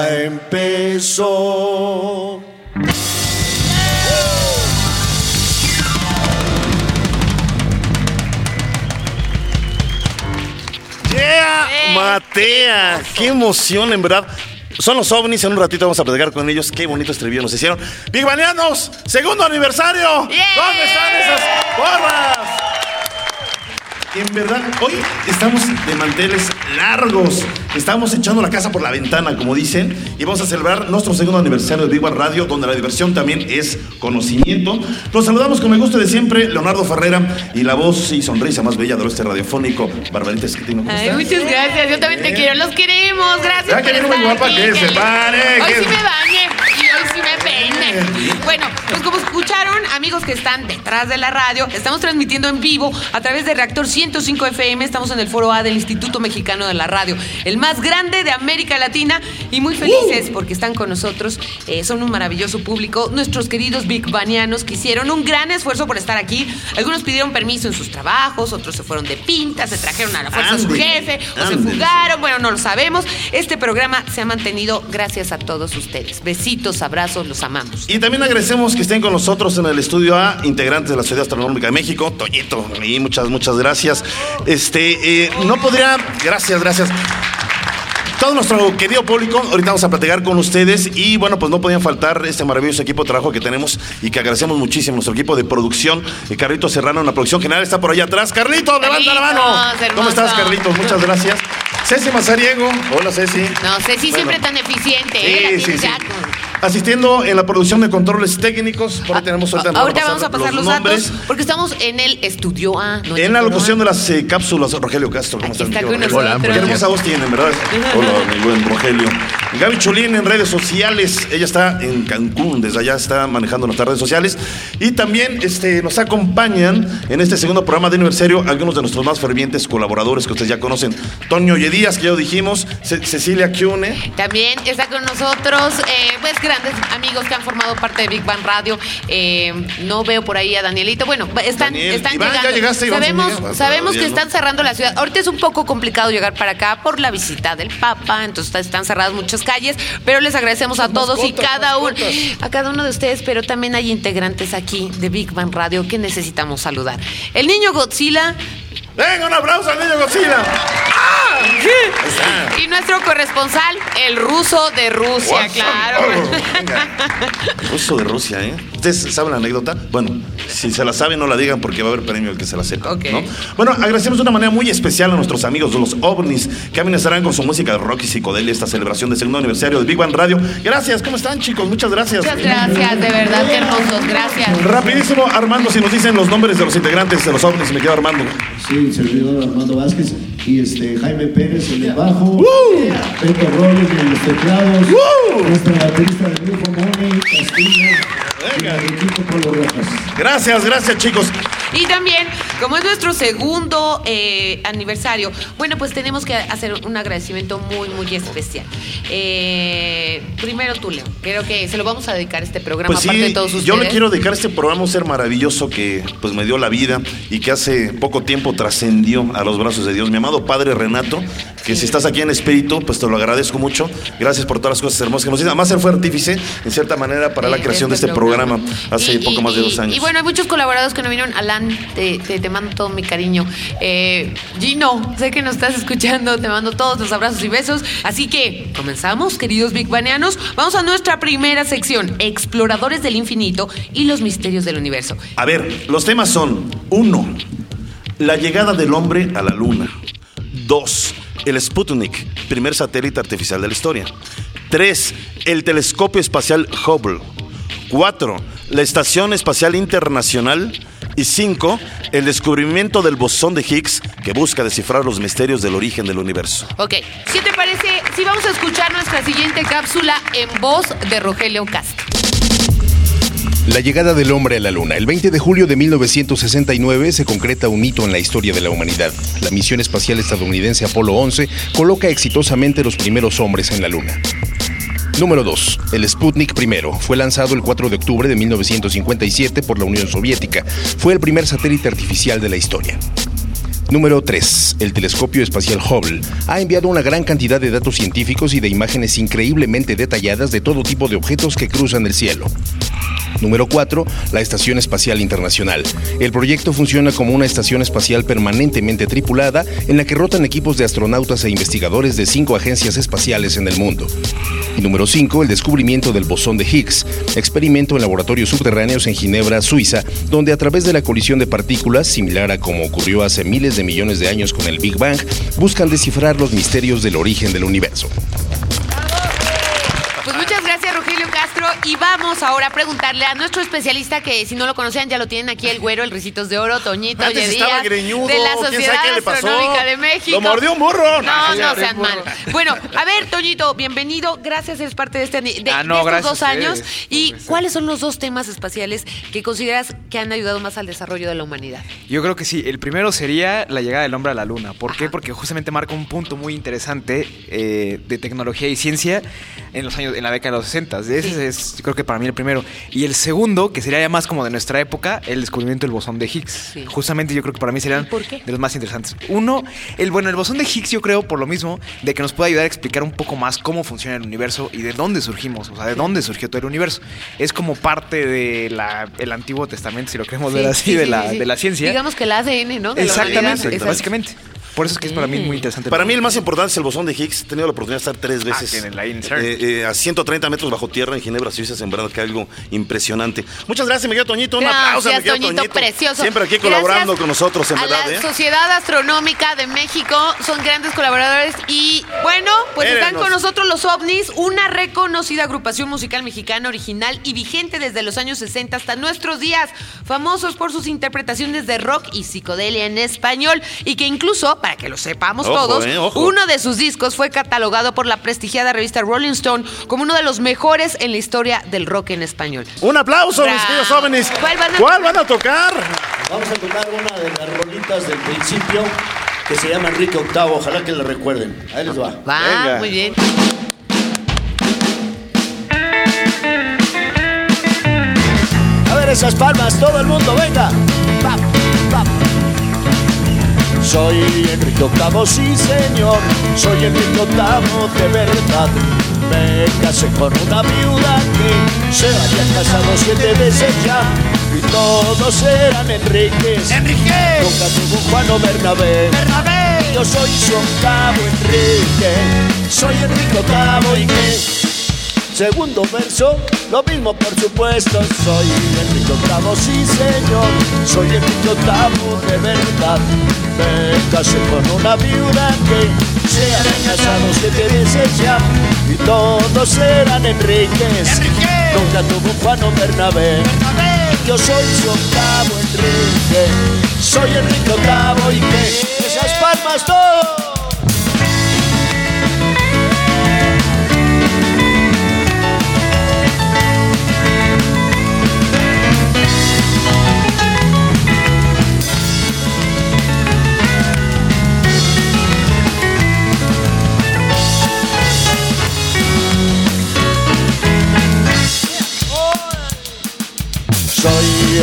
Ya empezó. Yeah, Matea, qué emoción en verdad. Son los ovnis, en un ratito vamos a platicar con ellos. Qué bonito estribillo nos hicieron. Big Banianos, segundo aniversario. ¿Dónde están esas porras? En verdad, hoy estamos de manteles largos. Estamos echando la casa por la ventana, como dicen, y vamos a celebrar nuestro segundo aniversario de One Radio, donde la diversión también es conocimiento. Los saludamos con el gusto de siempre, Leonardo Ferrera, y la voz y sonrisa más bella de este radiofónico, Barbarita Esquitino. ¿Cómo Ay, muchas gracias. Yo también te quiero. Los queremos. Gracias Ya por estar guapa, que se pare, Hoy que- sí me bañé y hoy sí me peine. Bueno, pues como escucharon, amigos que están detrás de la radio, estamos transmitiendo en vivo a través de Reactor 105 FM. Estamos en el Foro A del Instituto Mexicano de la Radio, el más grande de América Latina y muy felices porque están con nosotros. Eh, son un maravilloso público. Nuestros queridos Big Banianos que hicieron un gran esfuerzo por estar aquí. Algunos pidieron permiso en sus trabajos, otros se fueron de pinta, se trajeron a la fuerza a su jefe o se fugaron. Bueno, no lo sabemos. Este programa se ha mantenido gracias a todos ustedes. Besitos, abrazos, los amamos. Y también agradecemos que estén con nosotros en el estudio A, integrantes de la Sociedad Astronómica de México, Toñito, y muchas, muchas gracias. Este, eh, no podría, gracias, gracias. Todo nuestro querido público, ahorita vamos a platicar con ustedes y bueno, pues no podían faltar este maravilloso equipo de trabajo que tenemos y que agradecemos muchísimo, nuestro equipo de producción, eh, Carlito Serrano en la producción general está por allá atrás. Carlito, levanta la mano. ¿Cómo estás. Carlitos? Muchas gracias. Ceci Mazariego, hola Ceci. No Bueno. siempre tan eficiente. ¿eh? La Sí, sí, Asistiendo en la producción de controles técnicos, por ahí tenemos ahorita, Ah, Ahorita vamos a pasar los, nombres. datos porque estamos en el estudio A. no En la locución de las eh, cápsulas, Rogelio Castro. ¿Cómo Aquí estás, está Rogelio? nosotros. Qué hermosa voz tienen, ¿verdad? Hola, mi buen Rogelio. Gaby Chulín en redes sociales. Ella está en Cancún, desde allá está manejando nuestras redes sociales. Y también este, nos acompañan en este segundo programa de aniversario algunos de nuestros más fervientes colaboradores que ustedes ya conocen. Toño Yedías, que ya lo dijimos. Ce- Cecilia Kiune. También está con nosotros, eh, pues grandes amigos que han formado parte de Big Bang Radio. Eh, no veo por ahí a Danielito. Bueno, están, Daniel. están Iván, ya llegando. llegaste, Iván sabemos sabemos que están cerrando la ciudad. Ahorita es un poco complicado llegar para acá por la visita del Papa, entonces están cerradas muchas calles, pero les agradecemos a todos y cada uno, a cada uno de ustedes, pero también hay integrantes aquí de Big Bang Radio que necesitamos saludar. El niño Godzilla Venga, un aplauso al niño Godzilla. Y nuestro corresponsal, el ruso de Rusia, claro. Venga. Ruso de Rusia, ¿eh? ¿Ustedes saben la anécdota? Bueno, si se la saben, no la digan porque va a haber premio el que se la sepa. Ok. ¿no? Bueno, agradecemos de una manera muy especial a nuestros amigos de los ovnis que amenazarán con su música de rock y psicodelia esta celebración del segundo aniversario de Big Bang Radio. Gracias, ¿cómo están, chicos? Muchas gracias. Muchas gracias, de verdad, qué hermosos, gracias. Rapidísimo, Armando, si nos dicen los nombres de los integrantes de los ovnis, me quedo Armando. Sí, servidor Armando Vázquez y este Jaime Pérez en el bajo, Beto Robles en los teclados, nuestra baterista del grupo Moni Castillo y el equipo Polo Rojas. Gracias, gracias, chicos. Y también, como es nuestro segundo eh, aniversario, bueno, pues tenemos que hacer un agradecimiento muy, muy especial. Eh, primero tú, Leo, creo que se lo vamos a dedicar este programa, Pues aparte de todos ustedes. yo le quiero dedicar este programa a un ser maravilloso que pues me dio la vida y que hace poco tiempo trascendió a los brazos de Dios. Mi amado Padre Renato, que si estás aquí en espíritu, pues te lo agradezco mucho. Gracias por todas las cosas hermosas que nos hiciste. Además, él fue artífice, en cierta manera, para la creación de este programa, hace Y- poco y- más de dos años. Y bueno, hay muchos colaboradores que no vinieron. Alan, te, te, te mando todo mi cariño. Eh, Gino, sé que nos estás escuchando. Te mando todos los abrazos y besos. Así que comenzamos, queridos Big Banianos. Vamos a nuestra primera sección: Exploradores del Infinito y los misterios del universo. A ver, los temas son: uno, la llegada del hombre a la luna. Dos, el Sputnik, primer satélite artificial de la historia. Tres, el telescopio espacial Hubble. 4. La Estación Espacial Internacional. Y 5. El descubrimiento del bosón de Higgs que busca descifrar los misterios del origen del universo. Ok, ¿qué te parece si vamos a escuchar nuestra siguiente cápsula en voz de Rogelio Castro? La llegada del hombre a la Luna. El 20 de julio de 1969 se concreta un hito en la historia de la humanidad. La misión espacial estadounidense Apolo 11 coloca exitosamente los primeros hombres en la Luna. Número 2. El Sputnik I fue lanzado el 4 de octubre de 1957 por la Unión Soviética. Fue el primer satélite artificial de la historia. Número 3. El telescopio espacial Hubble ha enviado una gran cantidad de datos científicos y de imágenes increíblemente detalladas de todo tipo de objetos que cruzan el cielo. Número 4. La Estación Espacial Internacional. El proyecto funciona como una estación espacial permanentemente tripulada en la que rotan equipos de astronautas e investigadores de cinco agencias espaciales en el mundo. Y número 5. El descubrimiento del bosón de Higgs, experimento en laboratorios subterráneos en Ginebra, Suiza, donde a través de la colisión de partículas, similar a como ocurrió hace miles de millones de años con el Big Bang, buscan descifrar los misterios del origen del universo. Y vamos ahora a preguntarle a nuestro especialista, que si no lo conocían, ya lo tienen aquí, el güero, el Ricitos de Oro, Toñito Antes Oye estaba Díaz, greñudo, de la ¿quién sabe Sociedad qué le pasó? Astronómica de México. Lo mordió un burro. No, No, no sean mal. Bueno, a ver, Toñito, bienvenido. Gracias, eres parte de, este, de, Ah, no, de estos dos años. ¿Y cuáles son los dos temas espaciales que consideras que han ayudado más al desarrollo de la humanidad? Yo creo que sí. El primero sería la llegada del hombre a la luna. ¿Por qué? Porque justamente marca un punto muy interesante eh, de tecnología y ciencia en los años, en la década de los 60. Ese es, yo creo que para mí el primero. Y el segundo, que sería ya más como de nuestra época, el descubrimiento del bosón de Higgs. Sí. Justamente yo creo que para mí serían de los más interesantes. Uno, el bueno, el bosón de Higgs yo creo por lo mismo de que nos puede ayudar a explicar un poco más cómo funciona el universo y de dónde surgimos, o sea, de dónde surgió todo el universo. Es como parte del Antiguo Testamento, si lo queremos ver Sí, así, sí, de, la, de la ciencia. Digamos que el ADN, ¿no? De. Exactamente, básicamente. Por eso es que es para mí muy interesante. Para mí el más importante es el bosón de Higgs. He tenido la oportunidad de estar tres veces en en CERN. eh, eh, a 130 metros bajo tierra en Ginebra, Suiza, sembrando que algo impresionante. Muchas gracias, Miguel Toñito. Un aplauso, Gracias, Miguel Toñito, Toñito. precioso. Siempre aquí colaborando Gracias con nosotros, en a verdad. la ¿eh? Sociedad Astronómica de México son grandes colaboradores y bueno, pues están con nosotros los OVNIs, una reconocida agrupación musical mexicana original y vigente desde los años 60 hasta nuestros días, famosos por sus interpretaciones de rock y psicodelia en español y que incluso, para que lo sepamos Ojo, todos, eh, ojo. uno de sus discos fue catalogado por la prestigiada revista Rolling Stone como uno de los mejores en la historia del rock en español. Un aplauso, mis queridos jóvenes. ¿Cuál van a- ¿Cuál van a tocar? Vamos a tocar una de las rolitas del principio que se llama Enrique Octavo. Ojalá que la recuerden. Ahí les va. Va, Venga. muy bien. A ver esas palmas, todo el mundo, venga. Soy Enrique Octavo, sí señor. Soy Enrique Octavo de verdad. Me casé con una viuda que se había casado siete veces ya. Y todos eran Enriques. ¡Enrique! Nunca tuvo Juan o Bernabé. ¡Bernabé! Yo soy su octavo Enrique. Soy Enrique Octavo y qué. Segundo verso, lo mismo por supuesto. Soy Enrique Octavo, sí señor. Soy Enrique Octavo de verdad. Me casé con una viuda que se había casado siete veces ya. Y todos eran Enriques. ¡Enrique! Nunca tuvo Juan o Bernabé. Yo soy su octavo Enrique. Soy Enrique Octavo y que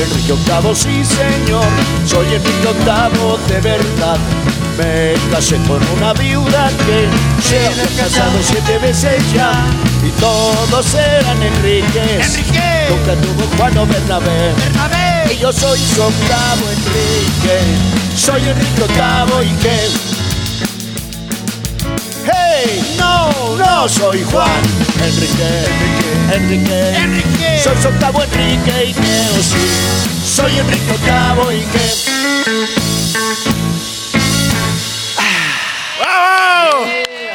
Enrique Octavo, sí señor, soy Enrique Octavo de verdad. Me casé con una viuda que se había casado siete veces ya y todos eran Enriques. ¡Enrique! Nunca tuvo Juan o Bernabé. ¡Bernabé! Y yo soy su octavo Enrique, soy Enrique Octavo y qué. ¡Hey! No, no soy Juan Enrique, Enrique, Enrique. Soy su octavo Enrique y que, oh sí, soy Enrique Octavo y que. ¡Bravo!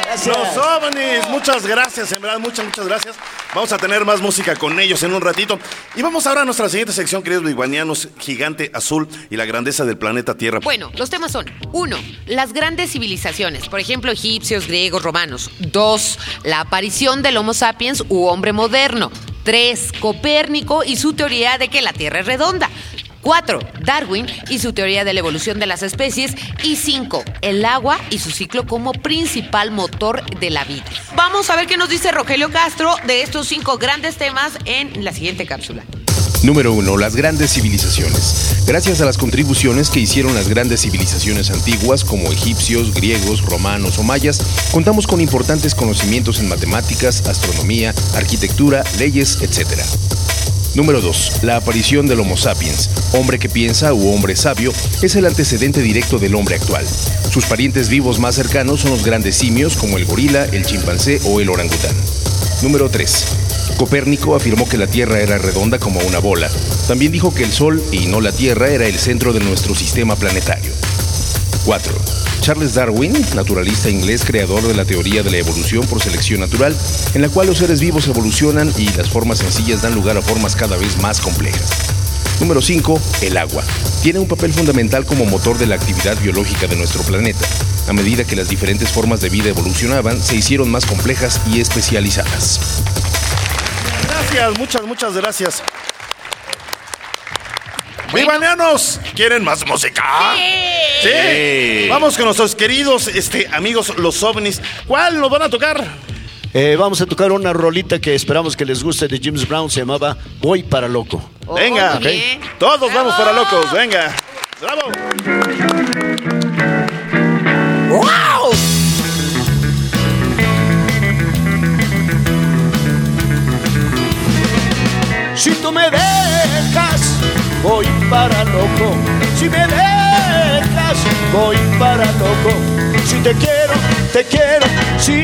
Gracias. Los ovnis, muchas gracias, en verdad, muchas, muchas gracias. Vamos a tener más música con ellos en un ratito. Y vamos ahora a nuestra siguiente sección, queridos biguanianos, Gigante Azul y la grandeza del planeta Tierra. Bueno, los temas son, uno, las grandes civilizaciones, por ejemplo, egipcios, griegos, romanos. Dos, la aparición del Homo sapiens u hombre moderno. Tres, Copérnico y su teoría de que la Tierra es redonda. 4. Darwin y su teoría de la evolución de las especies. Y 5. El agua y su ciclo como principal motor de la vida. Vamos a ver qué nos dice Rogelio Castro de estos cinco grandes temas en la siguiente cápsula. Número 1. Las grandes civilizaciones. Gracias a las contribuciones que hicieron las grandes civilizaciones antiguas como egipcios, griegos, romanos o mayas, contamos con importantes conocimientos en matemáticas, astronomía, arquitectura, leyes, etc. Número 2. La aparición del Homo sapiens, hombre que piensa u hombre sabio, es el antecedente directo del hombre actual. Sus parientes vivos más cercanos son los grandes simios como el gorila, el chimpancé o el orangután. Número 3. Copérnico afirmó que la Tierra era redonda como una bola. También dijo que el Sol, y no la Tierra, era el centro de nuestro sistema planetario. 4. Charles Darwin, naturalista inglés creador de la teoría de la evolución por selección natural, en la cual los seres vivos evolucionan y las formas sencillas dan lugar a formas cada vez más complejas. Número 5. El agua. Tiene un papel fundamental como motor de la actividad biológica de nuestro planeta. A medida que las diferentes formas de vida evolucionaban, se hicieron más complejas y especializadas. Gracias, muchas, muchas gracias. ¡Vivanianos! ¿Quieren más música? Sí. ¿Sí? Vamos con nuestros queridos este, amigos los ovnis. ¿Cuál nos van a tocar? Eh, vamos a tocar una rolita que esperamos que les guste de James Brown, se llamaba Voy para Loco. Venga, muy bien. todos vamos para locos, venga. ¡Bravo! Si tú me dejas, voy para loco. Si me dejas, voy para loco. Si te quiero, te quiero. Si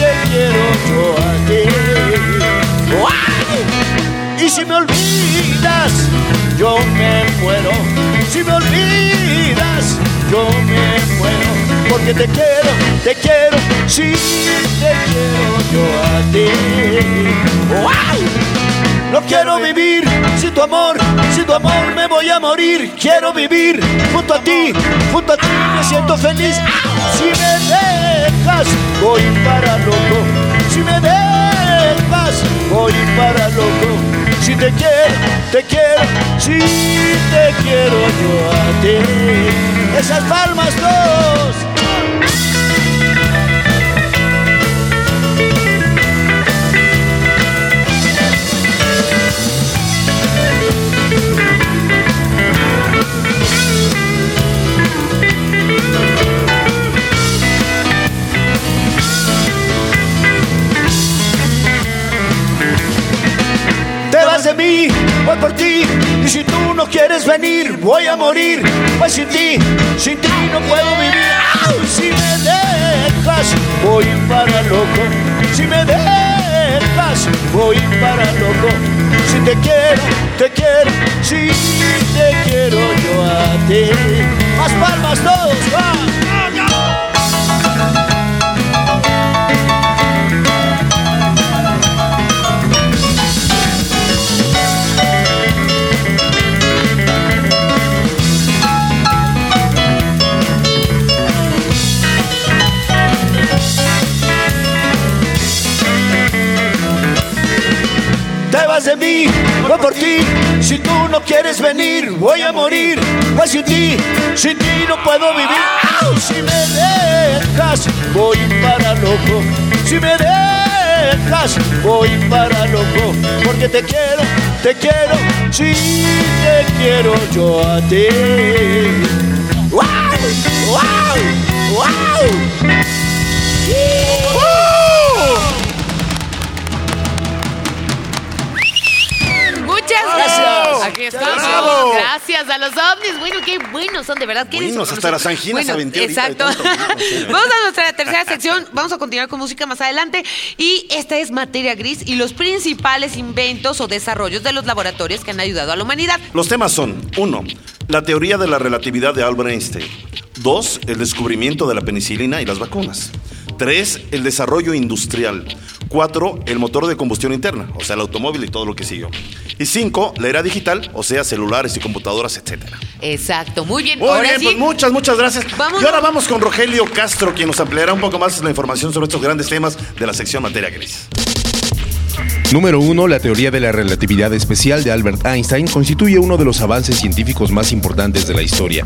te quiero yo a ti. ¡Guau! Y si me olvidas, yo me muero. Si me olvidas, yo me muero. Porque te quiero, te quiero. Si te quiero yo a ti. ¡Guau! No quiero vivir sin tu amor, sin tu amor me voy a morir. Quiero vivir junto a ti, junto a ti me siento feliz. Si me dejas, voy para loco. Si me dejas, voy para loco. Si te quiero, te quiero, si te quiero yo a ti. Esas palmas dos. De mí, voy por ti. Y si tú no quieres venir, voy a morir. Voy sin ti, sin ti no puedo vivir. Si me dejas, voy para loco. Si me dejas, voy para loco. Si te quiero, te quiero. Si te quiero yo a ti. Más palmas todos, va. De mí, voy por ti. Si tú no quieres venir, voy a morir. Voy sin ti, sin ti no puedo vivir. Si me dejas, voy para loco. Si me dejas, voy para loco. Porque te quiero, te quiero, si te quiero yo a ti. Gracias a los ovnis. Bueno, qué buenos son, de verdad. ¿Qué Buenos, hasta las anginas aventé de Exacto. Vamos a nuestra tercera sección. Vamos a continuar con música más adelante. Y esta es materia gris y los principales inventos o desarrollos de los laboratorios que han ayudado a la humanidad. Los temas son, uno, la teoría de la relatividad de Albert Einstein. Dos, el descubrimiento de la penicilina y las vacunas. Tres, el desarrollo industrial. Cuatro, el motor de combustión interna, o sea, el automóvil y todo lo que siguió. Y cinco, la era digital, o sea, celulares y computadoras, etcétera. Exacto, muy bien. Muy ahora bien, sí, pues muchas, muchas gracias. Vamos- Y ahora vamos con Rogelio Castro, quien nos ampliará un poco más la información sobre estos grandes temas de la sección materia gris. Número 1. La teoría de la relatividad especial de Albert Einstein constituye uno de los avances científicos más importantes de la historia.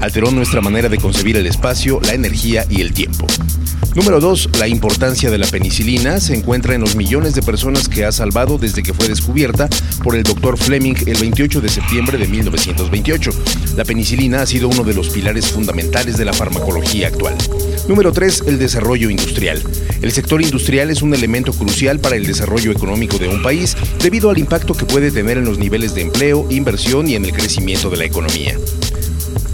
Alteró nuestra manera de concebir el espacio, la energía y el tiempo. Número 2. La importancia de la penicilina se encuentra en los millones de personas que ha salvado desde que fue descubierta por el Dr. Fleming el 28 de septiembre de 1928. La penicilina ha sido uno de los pilares fundamentales de la farmacología actual. Número 3. El desarrollo industrial. El sector industrial es un elemento crucial para el desarrollo económico de un país debido al impacto que puede tener en los niveles de empleo, inversión y en el crecimiento de la economía.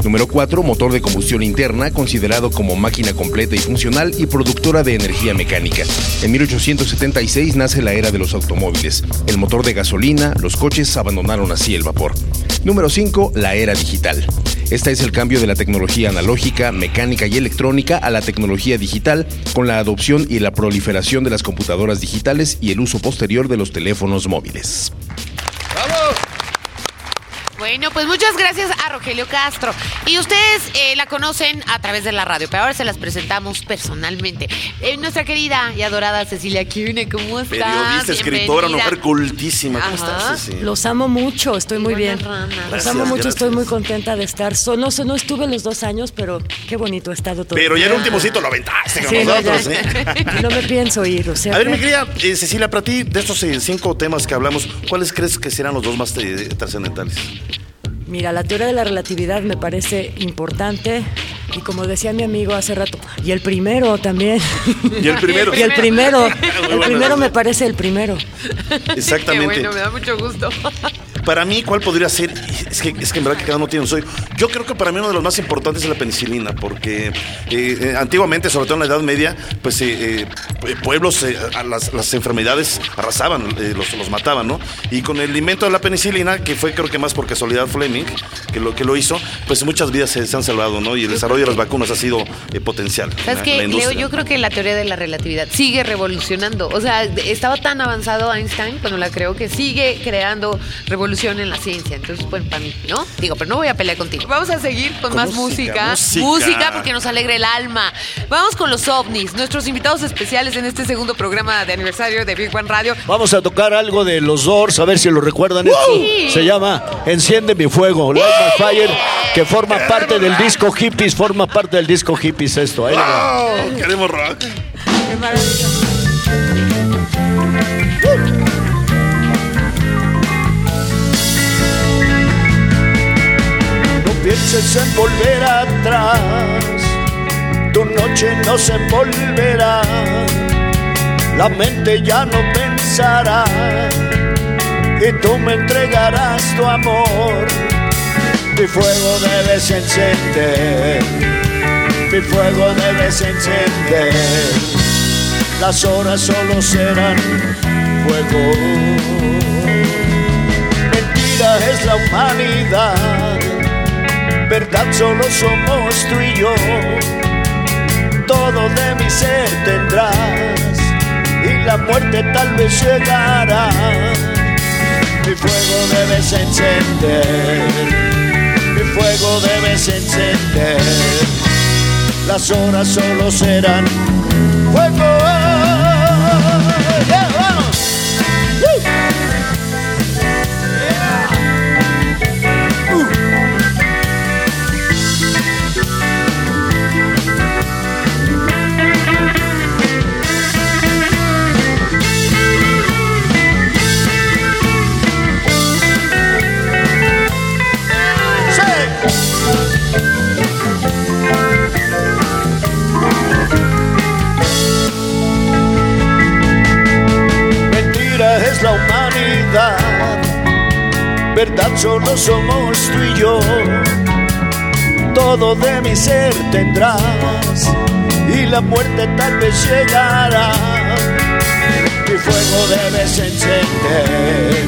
Número 4. Motor de combustión interna, considerado como máquina completa y funcional y productora de energía mecánica. En 1876 nace la era de los automóviles. El motor de gasolina, los coches abandonaron así el vapor. Número 5. La era digital. Esta es el cambio de la tecnología analógica, mecánica y electrónica a la tecnología digital con la adopción y la proliferación de las computadoras digitales y el uso posterior de los teléfonos móviles. Bueno, pues muchas gracias a Rogelio Castro. Y ustedes eh, la conocen a través de la radio, pero ahora se las presentamos personalmente. Eh, nuestra querida y adorada Cecilia Kiune, ¿cómo estás? Periodista, escritora, una mujer cultísima. ¿Cómo Ajá. estás, Ceci? Los amo mucho, estoy muy bien. Los Gracias, amo mucho, gracias. estoy muy contenta de estar. So- no, sé, no estuve los dos años, pero qué bonito ha estado todo. Pero ya el ultimocito lo aventaste con Sí, no, nosotros, ya. ¿eh? No me pienso ir, o sea. A ver, que- mi querida eh, Cecilia, para ti, de estos cinco temas que hablamos, ¿cuáles crees que serán los dos más trascendentales? Mira, la teoría de la relatividad me parece importante y como decía mi amigo hace rato, y el primero también. Y el primero. y el primero, el primero me parece el primero. Exactamente. Qué bueno, me da mucho gusto. Para mí, ¿cuál podría ser? Es que, es que en verdad que cada uno tiene un sueño. Yo creo que para mí uno de los más importantes es la penicilina, porque eh, eh, antiguamente, sobre todo en la Edad Media, pues eh, pueblos, a las, las enfermedades arrasaban, los, los mataban, ¿no? Y con el invento de la penicilina, que fue creo que más por casualidad Fleming, que lo que lo hizo, pues muchas vidas se, se han salvado, ¿no? Y el desarrollo de las vacunas ha sido potencial. en ¿Sabes qué, Leo? Yo creo que la teoría de la relatividad sigue revolucionando. O sea, estaba tan avanzado Einstein cuando la creó que sigue creando en la ciencia. Entonces, bueno, para mí, ¿no? Digo, pero no voy a pelear contigo. Vamos a seguir con, Con más música, música. música. porque nos alegra el alma. Vamos con los ovnis, nuestros invitados especiales en este segundo programa de aniversario de Big One Radio. Vamos a tocar algo de los Doors, a ver si lo recuerdan. Esto Sí. se llama Enciende mi fuego, Light My Fire, que forma parte del disco Hippies, forma parte del disco Hippies esto. Ahí. ¡Oh! Queremos rock. Qué pienses en volver atrás, tu noche no se volverá, la mente ya no pensará. Y tú me entregarás tu amor. Mi fuego debes encender, mi fuego debes encender, las horas solo serán fuego. Mentira es la humanidad verdad solo somos tú y yo. Todo de mi ser tendrás y la muerte tal vez llegará. Mi fuego debes encender, mi fuego debes encender. Las horas solo serán fuego. Verdad solo somos tú y yo. Todo de mi ser tendrás y la muerte tal vez llegará. Mi fuego debes encender,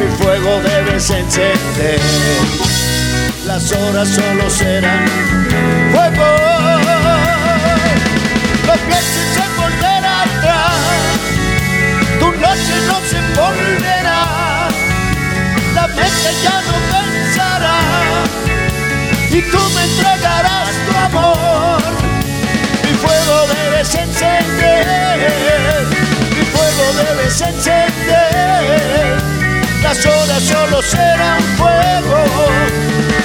mi fuego debes encender. Las horas solo serán fuego. Solo serán fuego,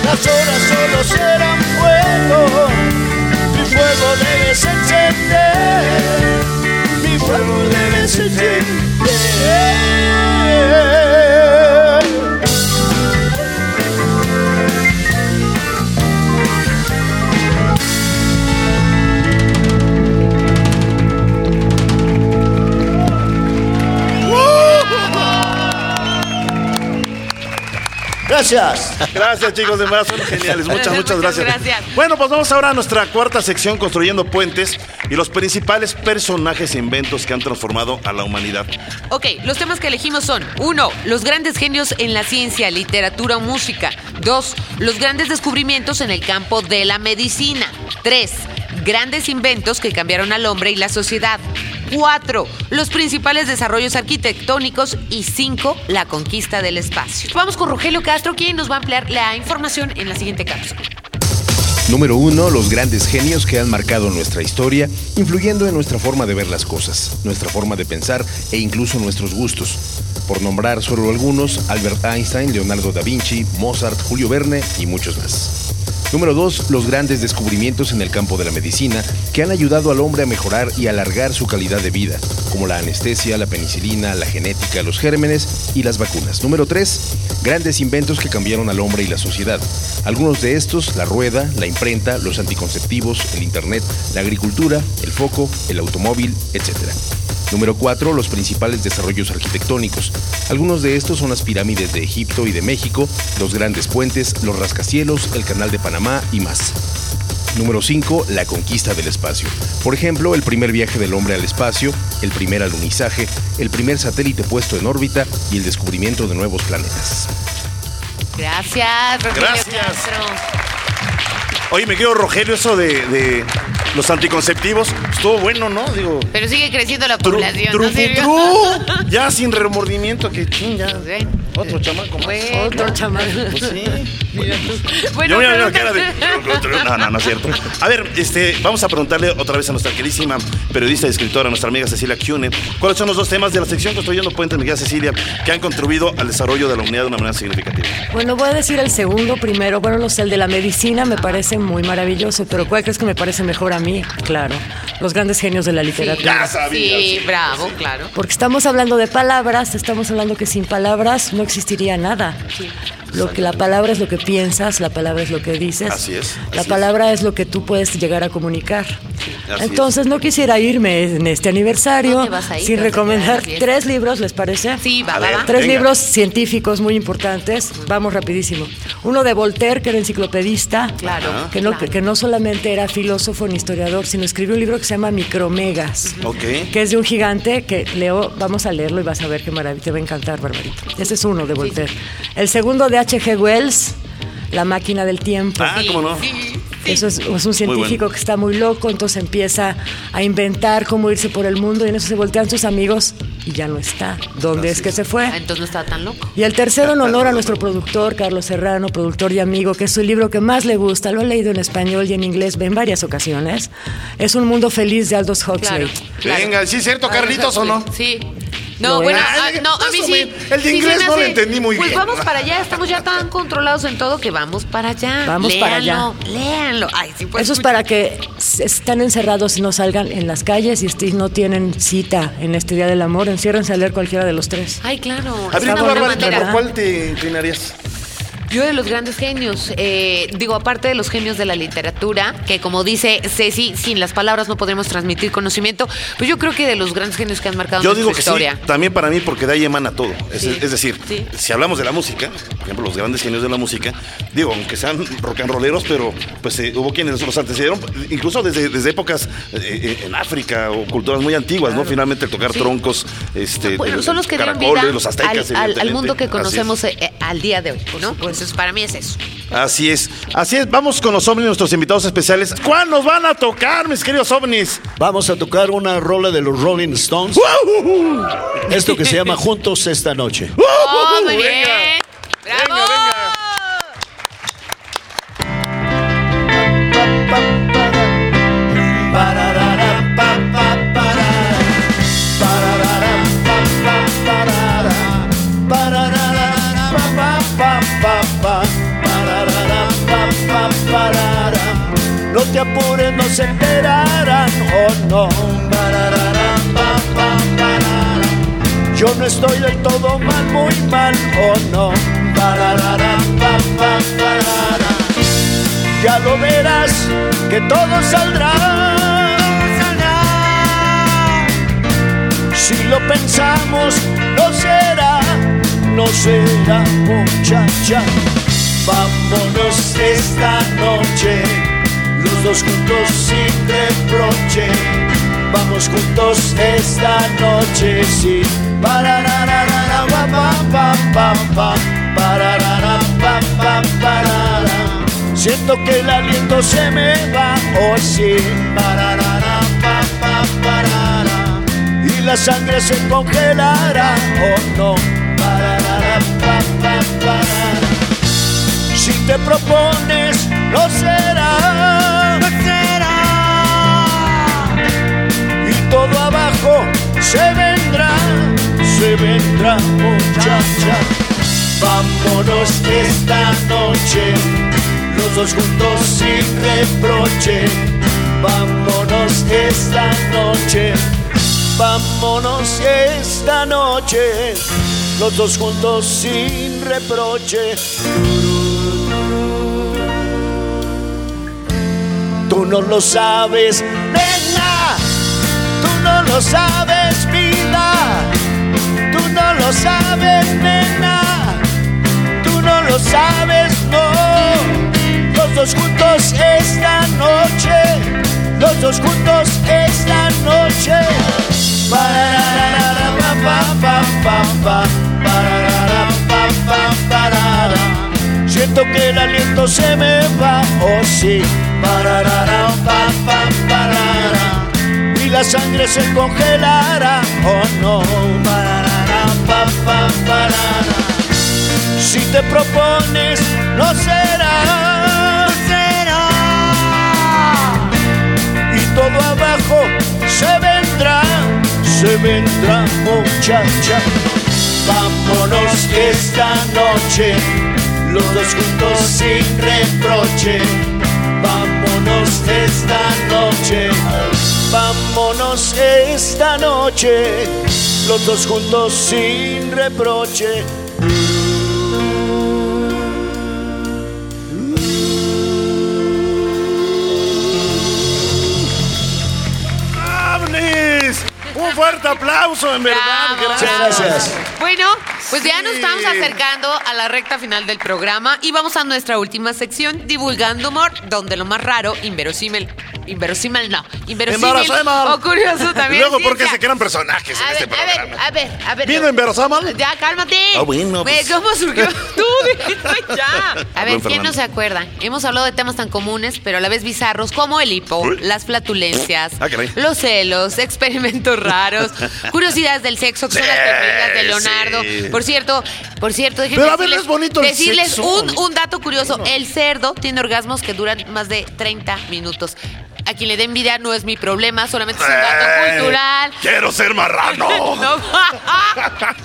las horas solo serán fuego. Mi fuego debes encender, mi fuego debes encender. Gracias. Gracias, chicos, de verdad son geniales. Muchas, muchas Muchas gracias. gracias. Bueno, pues vamos ahora a nuestra cuarta sección, Construyendo Puentes, y los principales personajes e inventos que han transformado a la humanidad. Ok, los temas que elegimos son 1. Los grandes genios en la ciencia, literatura o música. 2. Los grandes descubrimientos en el campo de la medicina. 3. Grandes inventos que cambiaron al hombre y la sociedad. 4. Los principales desarrollos arquitectónicos. Y 5. La conquista del espacio. Vamos con Rogelio Castro, quien nos va a ampliar la información en la siguiente cápsula. Número 1. Los grandes genios que han marcado nuestra historia, influyendo en nuestra forma de ver las cosas, nuestra forma de pensar e incluso nuestros gustos. Por nombrar solo algunos, Albert Einstein, Leonardo da Vinci, Mozart, Julio Verne y muchos más. Número 2. Los grandes descubrimientos en el campo de la medicina que han ayudado al hombre a mejorar y alargar su calidad de vida, como la anestesia, la penicilina, la genética, los gérmenes y las vacunas. Número 3. Grandes inventos que cambiaron al hombre y la sociedad. Algunos de estos, la rueda, la imprenta, los anticonceptivos, el Internet, la agricultura, el foco, el automóvil, etc. Número 4. Los principales desarrollos arquitectónicos. Algunos de estos son las pirámides de Egipto y de México, los grandes puentes, los rascacielos, el canal de Panamá y más. Número 5. La conquista del espacio. Por ejemplo, el primer viaje del hombre al espacio, el primer alunizaje, el primer satélite puesto en órbita y el descubrimiento de nuevos planetas. Gracias, Rogelio Gracias. Castro. Oye, me quedo Rogelio, eso de, de los anticonceptivos. Estuvo bueno, ¿no? Digo. Pero sigue creciendo la Tru, población. tru, tru. Ya sin remordimiento, que chinga. Sí. Otro chamaco más. Bueno. Otro chamaco. Pues sí. Bueno, Yo mira, pero- mira, cara de. No, no, no es cierto. A ver, este, vamos a preguntarle otra vez a nuestra queridísima periodista y escritora, nuestra amiga Cecilia Cune, cuáles son los dos temas de la sección Construyendo Puentes, mi querida Cecilia, que han contribuido al desarrollo de la humanidad de una manera significativa. Bueno, voy a decir el segundo primero. Bueno, no sé, el de la medicina me parece muy maravilloso, pero ¿cuál crees que me parece mejor a mí? Claro, los grandes genios de la literatura. Sí, bravo, claro. Porque estamos hablando de palabras, estamos hablando que sin palabras no existiría nada. Lo que la palabra es lo que piensas, la palabra es lo que dices. Así es, La palabra es. lo que tú puedes llegar a comunicar. Así Entonces no quisiera irme en este aniversario No ir, sin recomendar tres libros, ¿les parece? Sí, va, A va, ver. va. Tres Venga. libros científicos muy importantes. Vamos rapidísimo. Uno de Voltaire, que era enciclopedista. Claro, Que no, claro. que no solamente era filósofo ni historiador, sino escribió un libro que se llama Micromegas. Ok. Que es de un gigante que leo, vamos a leerlo y vas a ver qué maravilla, te va a encantar, Barbarito. Ese es uno de Voltaire. El segundo de H.G. Wells, La máquina del tiempo. Ah, ¿cómo no? Sí, sí. Eso es, es un científico bueno. que está muy loco, entonces empieza a inventar cómo irse por el mundo y en eso se voltean sus amigos y ya no está. ¿Dónde es que se fue? Ah, Entonces no estaba tan loco. Y el tercero en honor a nuestro productor, Carlos Serrano, productor y amigo, que es su libro que más le gusta, lo he leído en español y en inglés en varias ocasiones, es Un Mundo Feliz de Aldous Huxley. Claro. claro. Venga, ¿sí es cierto, Carlitos, o no? Sí. No, bueno, es. ah, no, a mí sí. El de sí inglés no lo entendí muy pues bien. vamos para allá, estamos ya tan controlados en todo que vamos para allá. Vamos para allá. Léanlo, Léanlo. Ay, sí, pues, Eso es para que están encerrados y no salgan en las calles y no tienen cita en este Día del Amor, enciérrense a leer cualquiera de los tres. Ay, claro. A es ver, una tú, buena Barbarita, manera. ¿por cuál te inclinarías? Yo de los grandes genios, eh, digo, aparte de los genios de la literatura, que como dice Ceci, sin las palabras no podremos transmitir conocimiento, pues yo creo que de los grandes genios que han marcado Yo nuestra digo que historia. sí, también para mí, porque de ahí emana todo. Es, Sí, es decir, sí. si hablamos de la música, por ejemplo, los grandes genios de la música, digo, aunque sean rock and rolleros, pero pues eh, hubo quienes los antecedieron, incluso desde, desde épocas eh, eh, en África o culturas muy antiguas, ¿no? Finalmente el tocar Sí. troncos, este, Bueno, son los que dieron caracoles, vida los aztecas, al, al- mundo que conocemos al día de hoy, ¿no? Entonces, para mí es eso. Así es, así es. Vamos con los ovnis, nuestros invitados especiales. ¿Cuál nos van a tocar, mis queridos ovnis? Vamos a tocar una rola de los Rolling Stones. Esto que se llama Juntos esta noche. Oh, muy Venga. bien. ¡Bravo! Venga, venga. Apures, no se enterarán, oh no. Yo no estoy del todo mal, muy mal, oh no. Ya lo verás, que todo saldrá. Si lo pensamos, no será, no será muchacha. Vámonos esta noche, los dos juntos sin reproche. Vamos juntos esta noche, sí. Parararara, pa, pa, pa, pa, pa. Pararara, pa, pa, parara. Siento que el aliento se me va, oh sí. Pararara, pa, pa, parara. Y la sangre se congelará, oh no. Pararara, pa, pa, parara. Si te propones, no será. No será. Y todo abajo se vendrá, se vendrá, muchacha. Vámonos esta noche, los dos juntos sin reproche. Vámonos esta noche, vámonos esta noche, los dos juntos sin reproche. Tú no lo sabes, nena. Tú no lo sabes, vida. Tú no lo sabes, nena. Tú no lo sabes, no. Los dos juntos esta noche. Los dos juntos esta noche. Siento que el aliento se me va, oh sí. Y la sangre se congelará, oh no. Si te propones, no será. Será. Y todo abajo se vendrá, se vendrá, muchacha. Vámonos esta noche, los dos juntos sin reproche. Vámonos esta noche, vámonos esta noche, los dos juntos sin reproche. Un fuerte aplauso, en verdad. Bravo, Gracias. bravo. Gracias. Bueno, pues ya nos estamos acercando a la recta final del programa y vamos a nuestra última sección, Divulgando Humor, donde lo más raro, inverosímil, inverosímil no, inverosímil o curioso también. Luego, sí, ¿por qué ya. se crean personajes en A este ver, a ver, programa? a ver, a ver. ¿Vino inverosímil? Ya, cálmate. Ah, bueno, Güey, pues. ¿Cómo surgió? Tú, dilo ya. A ver, ¿quién no se acuerda? Hemos hablado de temas tan comunes, pero a la vez bizarros, como el hipo, Uy. las flatulencias, Ah, los celos, experimentos raros, curiosidades del sexo, que son las Sí, preferidas de Leonardo. sí. Por cierto, por cierto, déjenme Pero a ver, decirles, es bonito el decirles sexo. un, un dato curioso. El cerdo tiene orgasmos que duran más de 30 minutos. A quien le dé envidia no es mi problema, solamente es un dato ¡Eh! cultural. ¡Quiero ser marrano! No.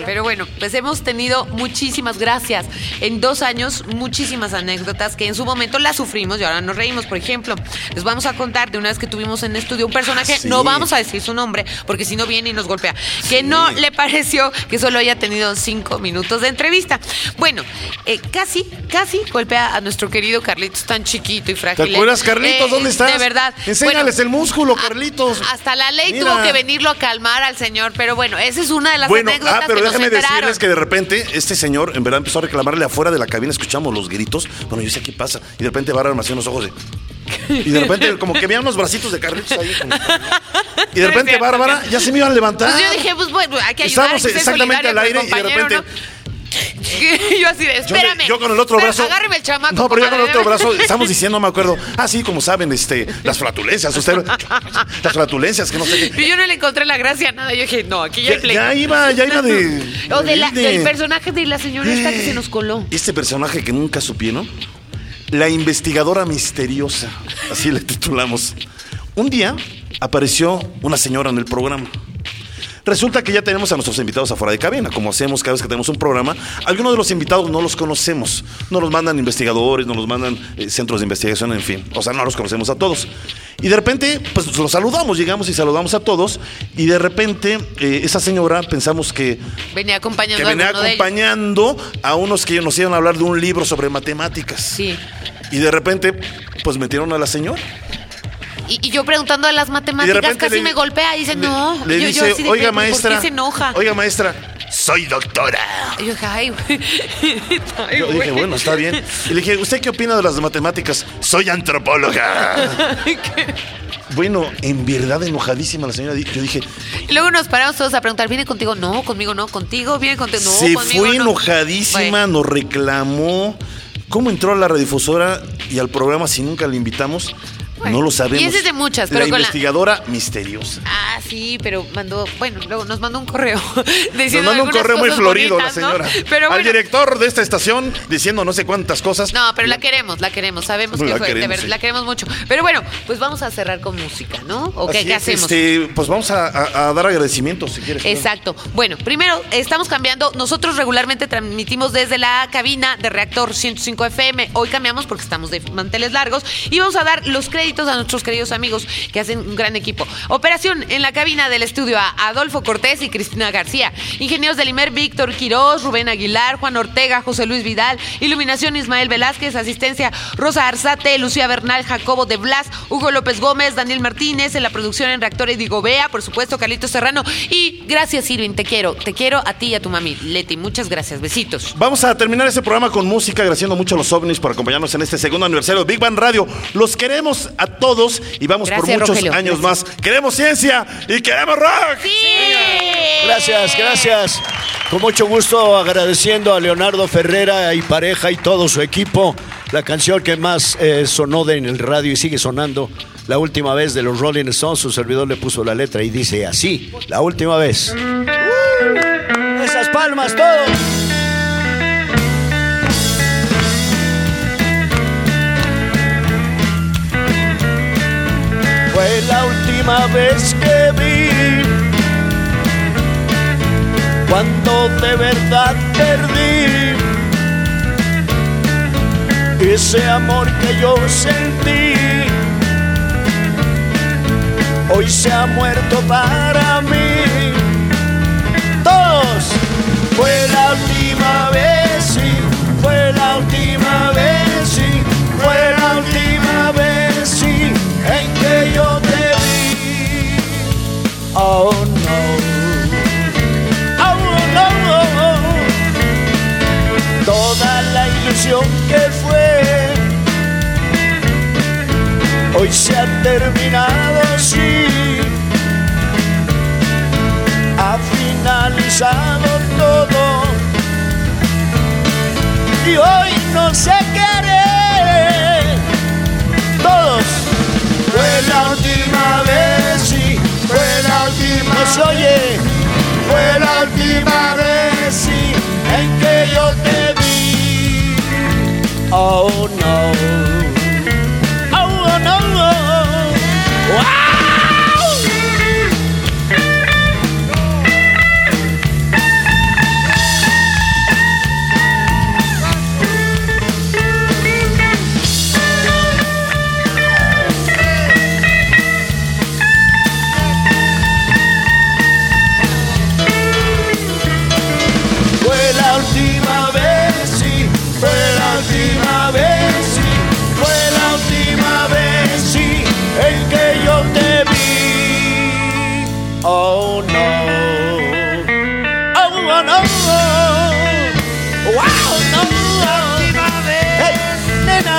Pero bueno, pues hemos tenido muchísimas gracias. En dos años, muchísimas anécdotas que en su momento las sufrimos y ahora nos reímos. Por ejemplo, les vamos a contar de una vez que tuvimos en estudio un personaje, Ah, sí. no vamos a decir su nombre, porque si no viene y nos golpea, que no le pareció que solo haya tenido cinco minutos de entrevista. Bueno, eh, casi, casi golpea a nuestro querido Carlitos, tan chiquito y ¿Te frágil. acuerdas, Carlitos? Eh, ¿Dónde estás? De verdad. Enséñales Bueno, el músculo, a- Carlitos. Hasta la ley Mira. tuvo que venirlo a calmar al señor, pero bueno, esa es una de las Bueno, anécdotas ah, pero que nos déjame enteraron. decirles que de repente este señor en verdad empezó a reclamarle afuera de la cabina, escuchamos los gritos. Bueno, yo sé qué pasa. Y de repente Bárbara me hacía unos ojos de. Y de repente, como que veía unos bracitos de Carlitos ahí. como- Y de repente, Bárbara, ya se me iban a levantar. Pues yo dije, pues bueno, hay que ayudar. Estábamos hay que exactamente al aire y de repente. Yo así de, espérame. yo con el otro brazo. Agárreme el chamaco. No, pero yo con el otro brazo estamos diciendo, no me acuerdo. Ah, sí, como saben, este, las flatulencias, usted. Las flatulencias, que no sé qué. Y yo no le encontré la gracia a nada. Yo dije, no, aquí ya hay pleito. ya iba, ya iba de. O de la- de- del personaje de la señora esta que se nos coló. Este personaje que nunca supieron. La investigadora misteriosa. Así le titulamos. Un día apareció una señora en el programa. Resulta que ya tenemos a nuestros invitados afuera de cabina, como hacemos cada vez que tenemos un programa. Algunos de los invitados no los conocemos, no los mandan investigadores, no los mandan eh, centros de investigación, en fin. O sea, no los conocemos a todos. Y de repente, pues los saludamos, llegamos y saludamos a todos. Y de repente, eh, esa señora pensamos que Venía acompañando que a venía ellos. acompañando a unos que nos iban a hablar de un libro sobre matemáticas. Sí. Y de repente, pues metieron a la señora. Y, y yo preguntando a las de matemáticas, casi le- me golpea. Y dice, le- no. Le yo, dice, yo de, oiga "¿Pero maestra. ¿Por qué se enoja? Oiga maestra, soy doctora. Y yo dije, ay, güey. Yo dije, bueno, está bien. Y le dije, ¿usted qué opina de las matemáticas? Soy antropóloga. bueno, en verdad enojadísima la señora. Yo dije, Y luego nos paramos todos a preguntar, ¿viene contigo? No, conmigo no, contigo, viene contigo. No, se conmigo fue no. enojadísima, nos reclamó. ¿Cómo entró a la radiodifusora y al programa si nunca la invitamos? Bueno, no lo sabemos. y ese es de muchas, la pero la- investigadora misteriosa. Ah, sí, pero mandó, bueno, luego nos mandó un correo. Nos manda un correo muy florido la señora. Al director de esta estación diciendo no sé cuántas cosas. No, pero la queremos, la queremos, sabemos La que fue, de sí. la queremos mucho. Pero bueno, pues vamos a cerrar con música, ¿no? ¿O qué, hacemos? este, pues vamos a, a- a dar agradecimientos si quieres. Exacto. Bueno, primero estamos cambiando. Nosotros regularmente transmitimos desde la cabina de Reactor 105 FM. Hoy cambiamos porque estamos de manteles largos y vamos a dar los créditos a nuestros queridos amigos que hacen un gran equipo. Operación en la cabina del estudio a Adolfo Cortés y Cristina García. Ingenieros del IMER Víctor Quirós, Rubén Aguilar, Juan Ortega, José Luis Vidal. Iluminación Ismael Velázquez. Asistencia Rosa Arzate, Lucía Bernal, Jacobo de Blas, Hugo López Gómez, Daniel Martínez. En la producción en Reactor Edigo Bea, por supuesto, Carlitos Serrano. Y gracias, Irving, te quiero. Te quiero a ti y a tu mami. Leti, muchas gracias. Besitos. Vamos a terminar este programa con música, agradeciendo mucho a los ovnis por acompañarnos en este segundo aniversario de Big Bang Radio. Los queremos a todos y vamos Gracias, por muchos Rogelio. años Gracias. más. Queremos ciencia y queremos rock. Gracias, gracias. Con mucho gusto agradeciendo a Leonardo Ferrera y pareja y todo su equipo. La canción que más eh, sonó de- en el radio y sigue sonando. La última vez de los Rolling Stones, su servidor le puso la letra y dice así, la última vez. Esas palmas todos. Fue la última vez que vi cuando de verdad perdí ese amor que yo sentí. Hoy se ha muerto para mí. Todos. Fue la última vez, sí. Fue la última vez, Oh no. Oh, no. Toda la ilusión que fue hoy se ha terminado, sí. Ha finalizado todo y hoy no se quiere.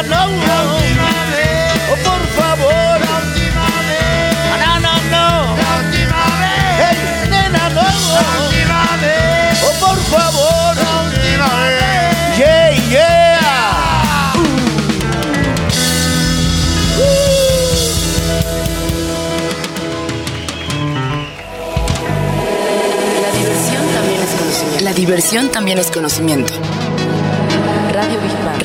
no, no, no. Oh, por favor. La última vez. No, no, no. La última vez. Hey, nena, no. La última vez. Oh, por favor. La última vez. Yeah, yeah. Uh. La diversión también es conocimiento. La diversión también es conocimiento.